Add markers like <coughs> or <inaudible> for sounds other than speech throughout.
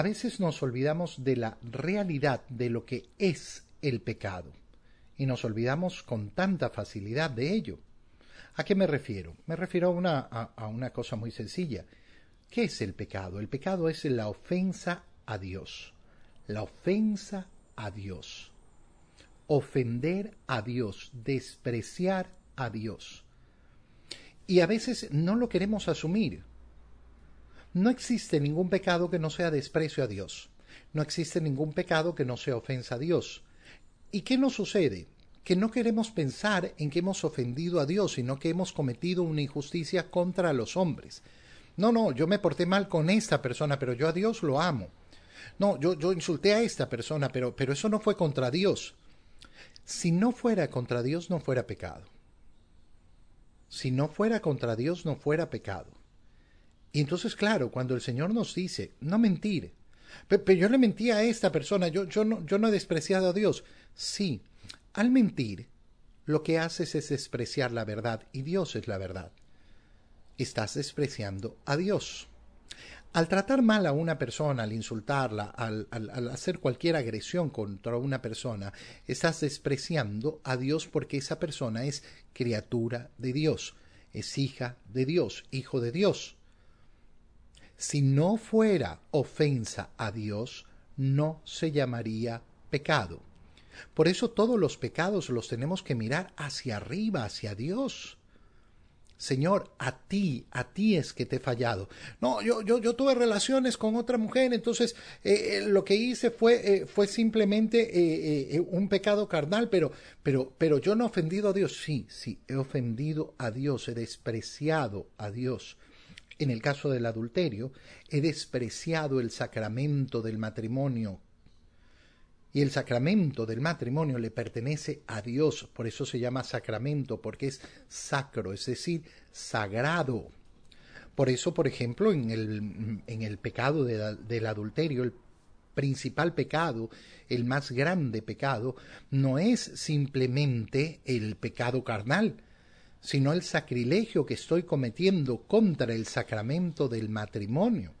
a veces nos olvidamos de la realidad de lo que es el pecado y nos olvidamos con tanta facilidad de ello. ¿A qué me refiero? Me refiero a una, a, una cosa muy sencilla. ¿Qué es el pecado? El pecado es la ofensa a Dios. La ofensa a Dios. Ofender a Dios, despreciar a Dios. Y a veces no lo queremos asumir. No existe ningún pecado que no sea desprecio a Dios. No existe ningún pecado que no sea ofensa a Dios. ¿Y qué nos sucede? Que no queremos pensar en que hemos ofendido a Dios, sino que hemos cometido una injusticia contra los hombres. No, no, yo me porté mal con esta persona, pero yo a Dios lo amo. No, yo, yo insulté a esta persona, pero, pero eso no fue contra Dios. Si no fuera contra Dios, no fuera pecado. Si no fuera contra Dios, no fuera pecado. Y entonces, claro, cuando el Señor nos dice, no mentir, pero, yo le mentí a esta persona, yo, yo, no, yo no he despreciado a Dios. Sí, al mentir, lo que haces es despreciar la verdad y Dios es la verdad. Estás despreciando a Dios. Al tratar mal a una persona, al insultarla, al, al, hacer cualquier agresión contra una persona, estás despreciando a Dios porque esa persona es criatura de Dios, es hija de Dios, hijo de Dios. Si no fuera ofensa a Dios, no se llamaría pecado. Por eso todos los pecados los tenemos que mirar hacia arriba, hacia Dios. Señor, a ti, a ti es que te he fallado. No, yo, yo, yo tuve relaciones con otra mujer, entonces eh, eh, lo que hice fue, eh, fue simplemente un pecado carnal, pero, pero, pero yo no he ofendido a Dios. Sí, sí, he ofendido a Dios, he despreciado a Dios en el caso del adulterio, he despreciado el sacramento del matrimonio. Y el sacramento del matrimonio le pertenece a Dios, por eso se llama sacramento, porque es sacro, es decir, sagrado. Por eso, por ejemplo, en el, en el pecado del adulterio, el principal pecado, el más grande pecado, no es simplemente el pecado carnal, sino el sacrilegio que estoy cometiendo contra el sacramento del matrimonio.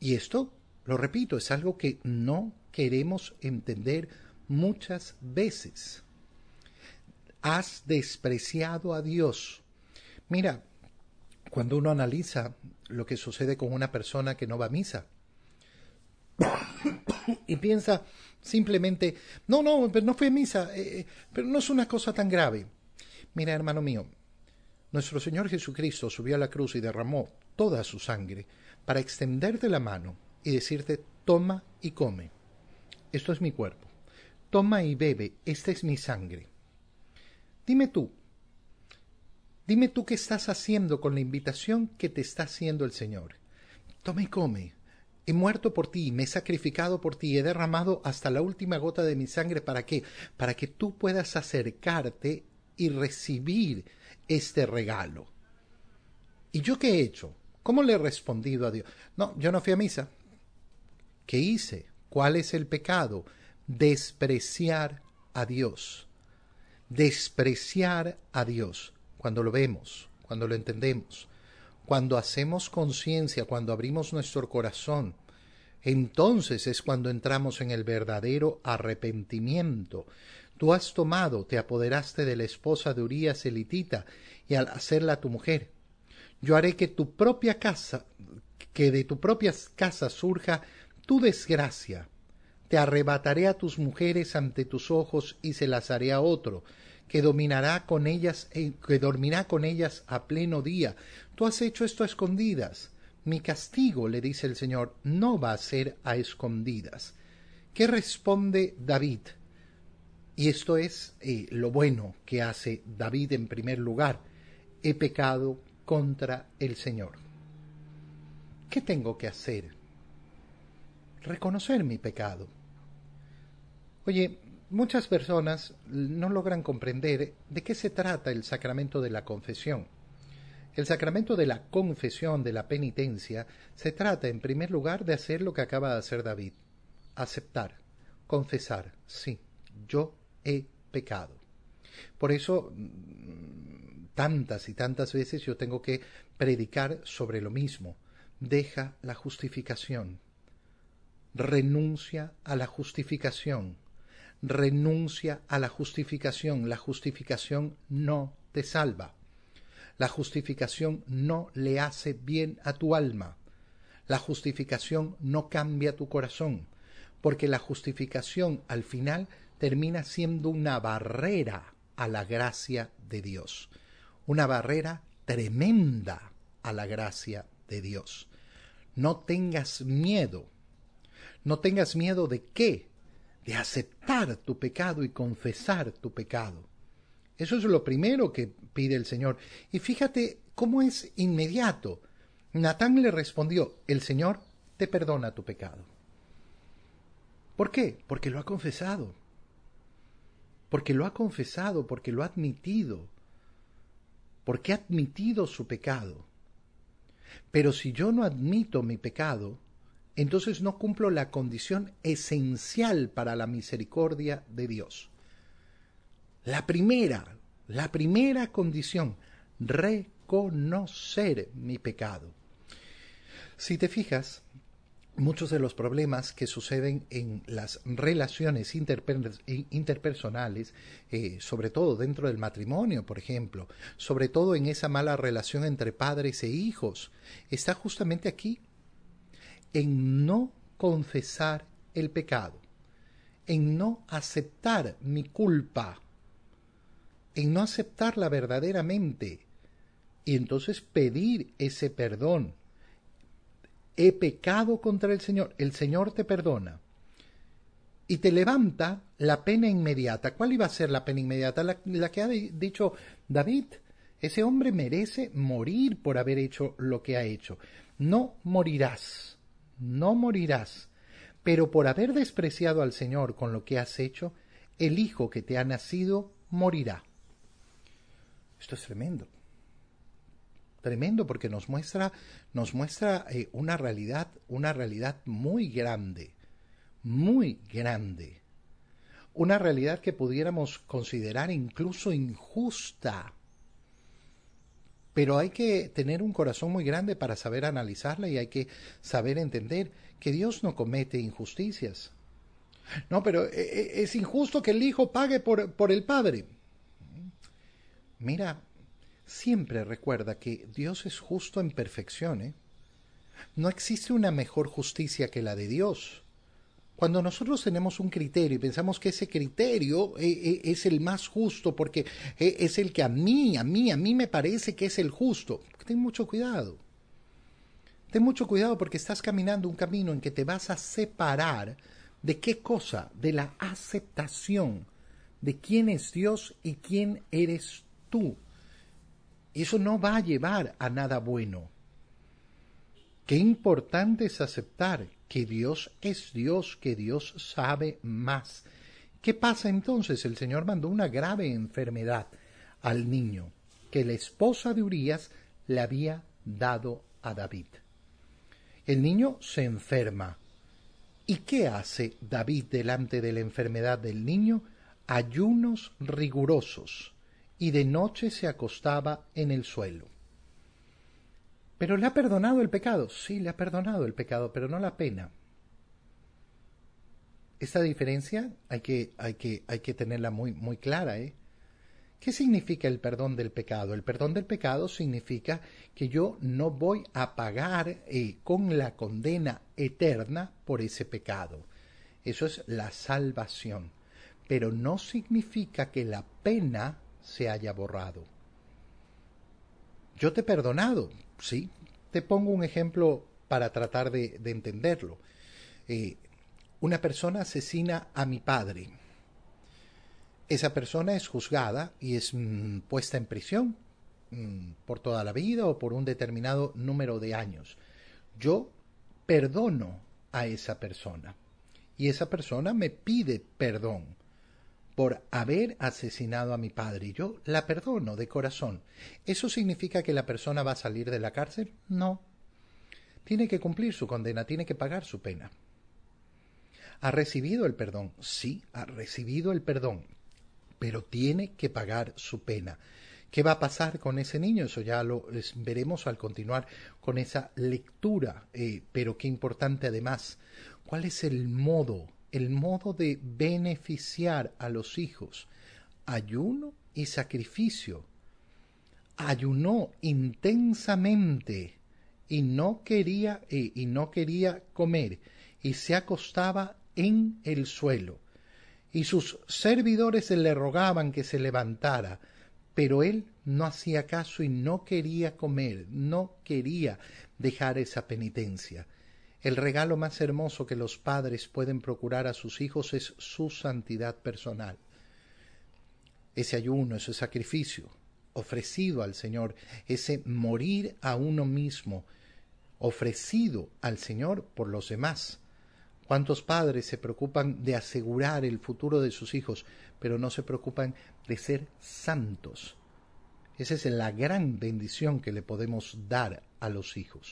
Y esto, lo repito, es algo que no queremos entender muchas veces. Has despreciado a Dios. Mira, cuando uno analiza lo que sucede con una persona que no va a misa <coughs> y piensa simplemente, no, no, pero no fue a misa, eh, eh, pero no es una cosa tan grave. Mira, hermano mío, nuestro Señor Jesucristo subió a la cruz y derramó toda su sangre para extenderte la mano y decirte, toma y come. Esto es mi cuerpo. Toma y bebe, esta es mi sangre. Dime tú, dime tú qué estás haciendo con la invitación que te está haciendo el Señor. Toma y come. He muerto por ti, me he sacrificado por ti, he derramado hasta la última gota de mi sangre. ¿Para qué? Para que tú puedas acercarte y recibir este regalo. ¿Y yo qué he hecho? ¿Cómo le he respondido a Dios? No, yo no fui a misa. ¿Qué hice? ¿Cuál es el pecado? Despreciar a Dios. Despreciar a Dios cuando lo vemos, cuando lo entendemos, cuando hacemos conciencia, cuando abrimos nuestro corazón, entonces es cuando entramos en el verdadero arrepentimiento, Tú has tomado, te apoderaste de la esposa de Urías elitita, y al hacerla tu mujer. Yo haré que tu propia casa, que de tu propia casa surja tu desgracia. Te arrebataré a tus mujeres ante tus ojos y se las haré a otro, que dominará con ellas, eh, que dormirá con ellas a pleno día. Tú has hecho esto a escondidas. Mi castigo, le dice el Señor, no va a ser a escondidas. ¿Qué responde David? Y esto es eh, lo bueno que hace David en primer lugar. He pecado contra el Señor. ¿Qué tengo que hacer? Reconocer mi pecado. Oye, muchas personas no logran comprender de qué se trata el sacramento de la confesión. El sacramento de la confesión, de la penitencia, se trata en primer lugar de hacer lo que acaba de hacer David. Aceptar, confesar, sí, yo he pecado. Por eso, mm, tantas y tantas veces yo tengo que predicar sobre lo mismo. Deja la justificación. renuncia a la justificación. Renuncia a la justificación. La justificación no te salva. La justificación no le hace bien a tu alma. La justificación no cambia tu corazón, porque la justificación al final termina siendo una barrera a la gracia de Dios, una barrera tremenda a la gracia de Dios. No tengas miedo, no tengas miedo de qué, de aceptar tu pecado y confesar tu pecado. Eso es lo primero que pide el Señor. Y fíjate cómo es inmediato. Natán le respondió, el Señor te perdona tu pecado. ¿Por qué? Porque lo ha confesado. Porque lo ha confesado, porque lo ha admitido. Porque ha admitido su pecado. Pero si yo no admito mi pecado, entonces no cumplo la condición esencial para la misericordia de Dios. La primera, la primera condición, reconocer mi pecado. Si te fijas, muchos de los problemas que suceden en las relaciones interpersonales, eh, sobre todo dentro del matrimonio, por ejemplo, sobre todo en esa mala relación entre padres e hijos, está justamente aquí, en no confesar el pecado, en no aceptar mi culpa, en no aceptarla verdaderamente y entonces pedir ese perdón. He pecado contra el Señor, el Señor te perdona y te levanta la pena inmediata. ¿Cuál iba a ser la pena inmediata? La, que ha dicho David. Ese hombre merece morir por haber hecho lo que ha hecho. No morirás, no morirás, pero por haber despreciado al Señor con lo que has hecho, el hijo que te ha nacido morirá. Esto es tremendo. Tremendo porque nos muestra, nos muestra eh, una realidad, una realidad muy grande, muy grande. Una realidad que pudiéramos considerar incluso injusta. Pero hay que tener un corazón muy grande para saber analizarla y hay que saber entender que Dios no comete injusticias. No, pero eh, eh, es injusto que el hijo pague por, por el padre. Mira, siempre recuerda que Dios es justo en perfección. ¿eh? No existe una mejor justicia que la de Dios. Cuando nosotros tenemos un criterio y pensamos que ese criterio eh, eh, es el más justo porque es el que a mí, a mí, a mí me parece que es el justo, ten mucho cuidado. Ten mucho cuidado porque estás caminando un camino en que te vas a separar de qué cosa, de la aceptación de quién es Dios y quién eres tú. Eso no va a llevar a nada bueno. Qué importante es aceptar que Dios es Dios, que Dios sabe más. ¿Qué pasa entonces? El Señor mandó una grave enfermedad al niño que la esposa de Urías le había dado a David. El niño se enferma. ¿Y qué hace David delante de la enfermedad del niño? Ayunos rigurosos y de noche se acostaba en el suelo. ¿Pero le ha perdonado el pecado? Sí, le ha perdonado el pecado, pero no la pena. Esta diferencia hay que, hay que, hay que tenerla muy, muy clara. ¿eh? ¿Qué significa el perdón del pecado? El perdón del pecado significa que yo no voy a pagar eh, con la condena eterna por ese pecado. Eso es la salvación. Pero no significa que la pena se haya borrado. Yo te he perdonado, sí. Te pongo un ejemplo para tratar de, entenderlo. Eh, una persona asesina a mi padre. Esa persona es juzgada y es mm, puesta en prisión mm, por toda la vida o por un determinado número de años. Yo perdono a esa persona y esa persona me pide perdón por haber asesinado a mi padre y yo la perdono de corazón. ¿Eso significa que la persona va a salir de la cárcel? No. Tiene que cumplir su condena, tiene que pagar su pena. ¿Ha recibido el perdón? Sí, ha recibido el perdón, pero tiene que pagar su pena. ¿Qué va a pasar con ese niño? Eso ya lo veremos al continuar con esa lectura, eh, pero qué importante además ¿Cuál es el modo, el modo de beneficiar a los hijos? Ayuno y sacrificio. Ayunó intensamente y no quería y no quería comer y se acostaba en el suelo. Y sus servidores le rogaban que se levantara, pero él no hacía caso y no quería comer, no quería dejar esa penitencia. El regalo más hermoso que los padres pueden procurar a sus hijos es su santidad personal. Ese ayuno, ese sacrificio ofrecido al Señor, ese morir a uno mismo, ofrecido al Señor por los demás. ¿Cuántos padres se preocupan de asegurar el futuro de sus hijos, pero no se preocupan de ser santos? Esa es la gran bendición que le podemos dar a los hijos.